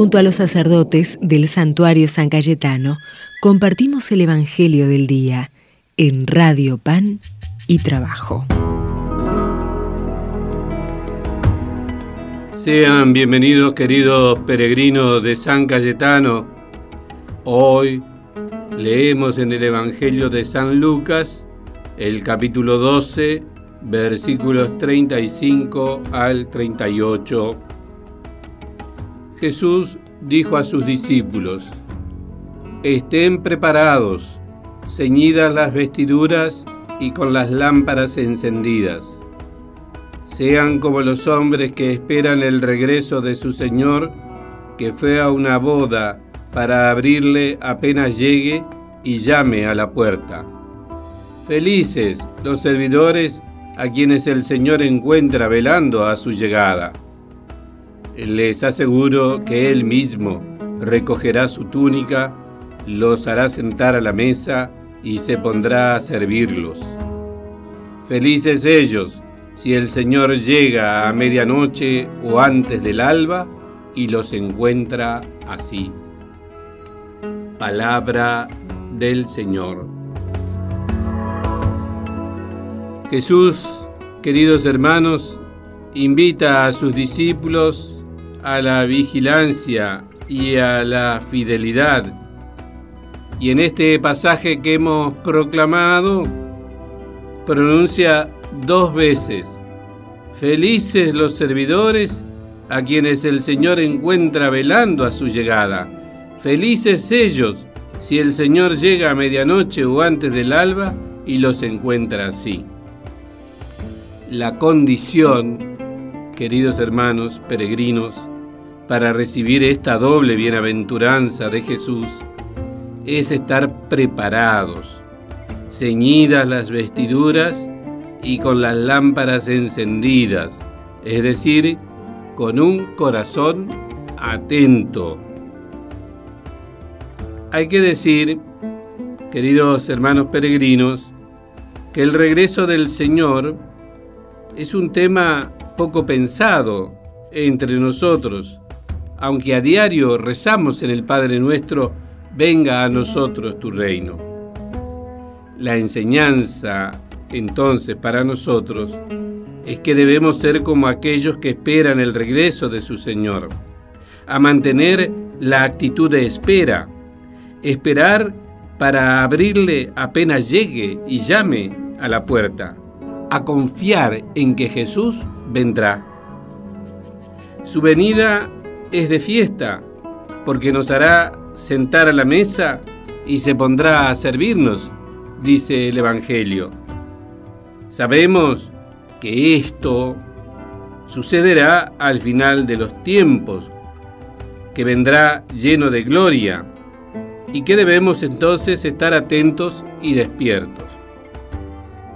Junto a los sacerdotes del santuario San Cayetano, compartimos el Evangelio del Día en Radio Pan y Trabajo. Sean bienvenidos queridos peregrinos de San Cayetano. Hoy leemos en el Evangelio de San Lucas el capítulo 12, versículos 35 al 38. Jesús dijo a sus discípulos, Estén preparados, ceñidas las vestiduras y con las lámparas encendidas sean como los hombres que esperan el regreso de su Señor, que fue a una boda para abrirle apenas llegue y llame a la puerta. Felices los servidores a quienes el Señor encuentra velando a su llegada. Les aseguro que Él mismo recogerá su túnica, los hará sentar a la mesa y se pondrá a servirlos. Felices ellos si el Señor llega a medianoche o antes del alba y los encuentra así. Palabra del Señor. Jesús, queridos hermanos, invita a sus discípulos a la vigilancia y a la fidelidad. Y en este pasaje que hemos proclamado, pronuncia dos veces. Felices los servidores a quienes el Señor encuentra velando a su llegada. Felices ellos si el Señor llega a medianoche o antes del alba y los encuentra así. La condición, queridos hermanos peregrinos, para recibir esta doble bienaventuranza de Jesús es estar preparados, ceñidas las vestiduras y con las lámparas encendidas, es decir, con un corazón atento. Hay que decir, queridos hermanos peregrinos, que el regreso del Señor es un tema poco pensado entre nosotros, aunque a diario rezamos en el Padre nuestro, venga a nosotros tu reino. La enseñanza entonces para nosotros es que debemos ser como aquellos que esperan el regreso de su Señor, a mantener la actitud de espera, esperar para abrirle apenas llegue y llame a la puerta, a confiar en que Jesús vendrá. Su venida es de fiesta, porque nos hará sentar a la mesa y se pondrá a servirnos, dice el Evangelio. Sabemos que esto sucederá al final de los tiempos, que vendrá lleno de gloria y que debemos entonces estar atentos y despiertos.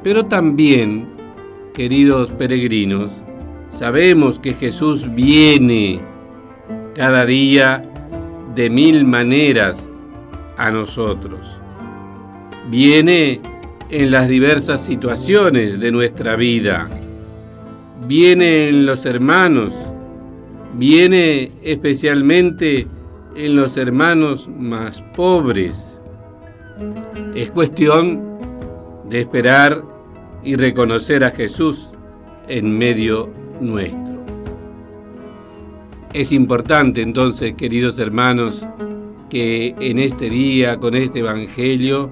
Pero también, queridos peregrinos, sabemos que Jesús viene cada día de mil maneras a nosotros. Viene en las diversas situaciones de nuestra vida. Viene en los hermanos, viene especialmente en los hermanos más pobres. Es cuestión de esperar y reconocer a Jesús en medio nuestro. Es importante entonces, queridos hermanos, que en este día, con este Evangelio,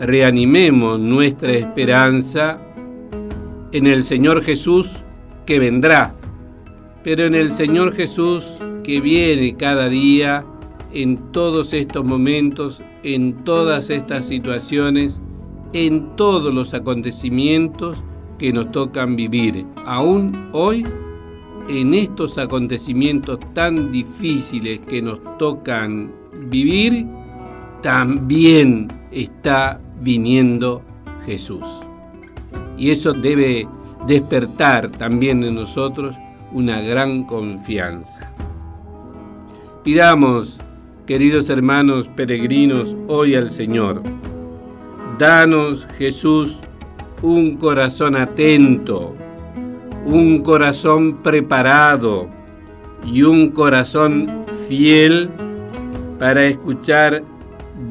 reanimemos nuestra esperanza en el Señor Jesús que vendrá, pero en el Señor Jesús que viene cada día en todos estos momentos, en todas estas situaciones, en todos los acontecimientos que nos tocan vivir, aún hoy, en estos acontecimientos tan difíciles que nos tocan vivir, también está viniendo Jesús. Y eso debe despertar también en nosotros una gran confianza. Pidamos, queridos hermanos peregrinos, hoy al Señor, danos Jesús un corazón atento, un corazón preparado y un corazón fiel para escuchar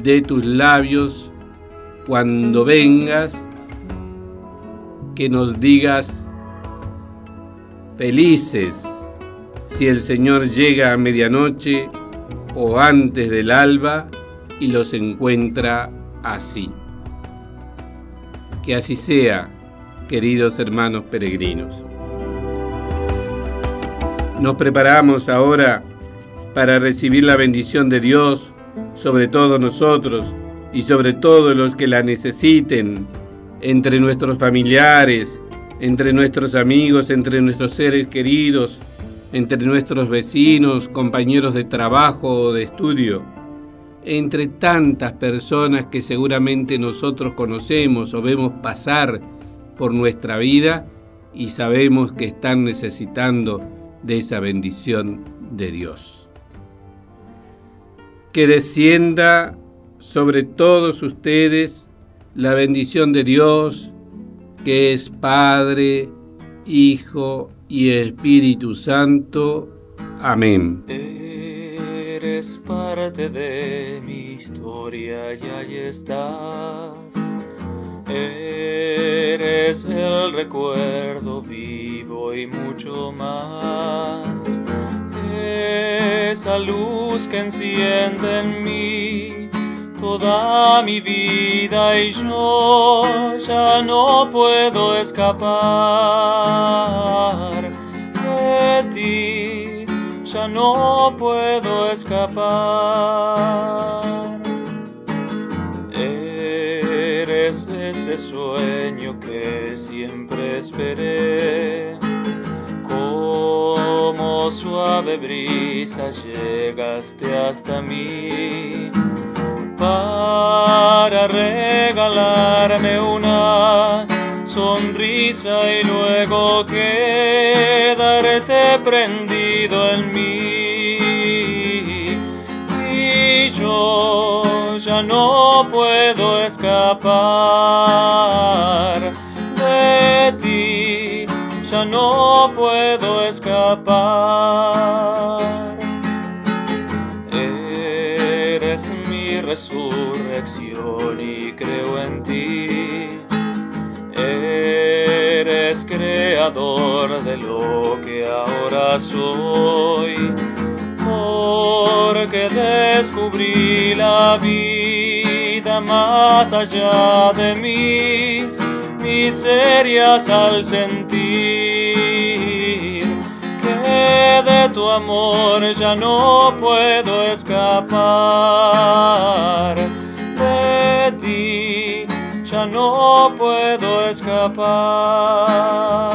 de tus labios cuando vengas, que nos digas felices si el Señor llega a medianoche o antes del alba y los encuentra así. Que así sea, queridos hermanos peregrinos. Nos preparamos ahora para recibir la bendición de Dios sobre todos nosotros y sobre todos los que la necesiten, entre nuestros familiares, entre nuestros amigos, entre nuestros seres queridos, entre nuestros vecinos, compañeros de trabajo o de estudio, entre tantas personas que seguramente nosotros conocemos o vemos pasar por nuestra vida y sabemos que están necesitando de esa bendición de Dios. Que descienda sobre todos ustedes la bendición de Dios, que es Padre, Hijo y Espíritu Santo. Amén. Eres parte de mi historia y ahí estás. Eres el recuerdo vivo y mucho más. Esa luz que enciende en mí toda mi vida y yo ya no puedo escapar de ti, ya no puedo escapar. Ese sueño que siempre esperé, como suave brisa llegaste hasta mí para regalarme una sonrisa y luego quedarte prendido en mí. Y yo ya no puedo escapar de ti, ya no puedo escapar. resurrección y creo en ti. Eres creador de lo que ahora soy, porque descubrí la vida más allá de mis miserias al sentir de tu amor ya no puedo escapar. De ti ya no puedo escapar.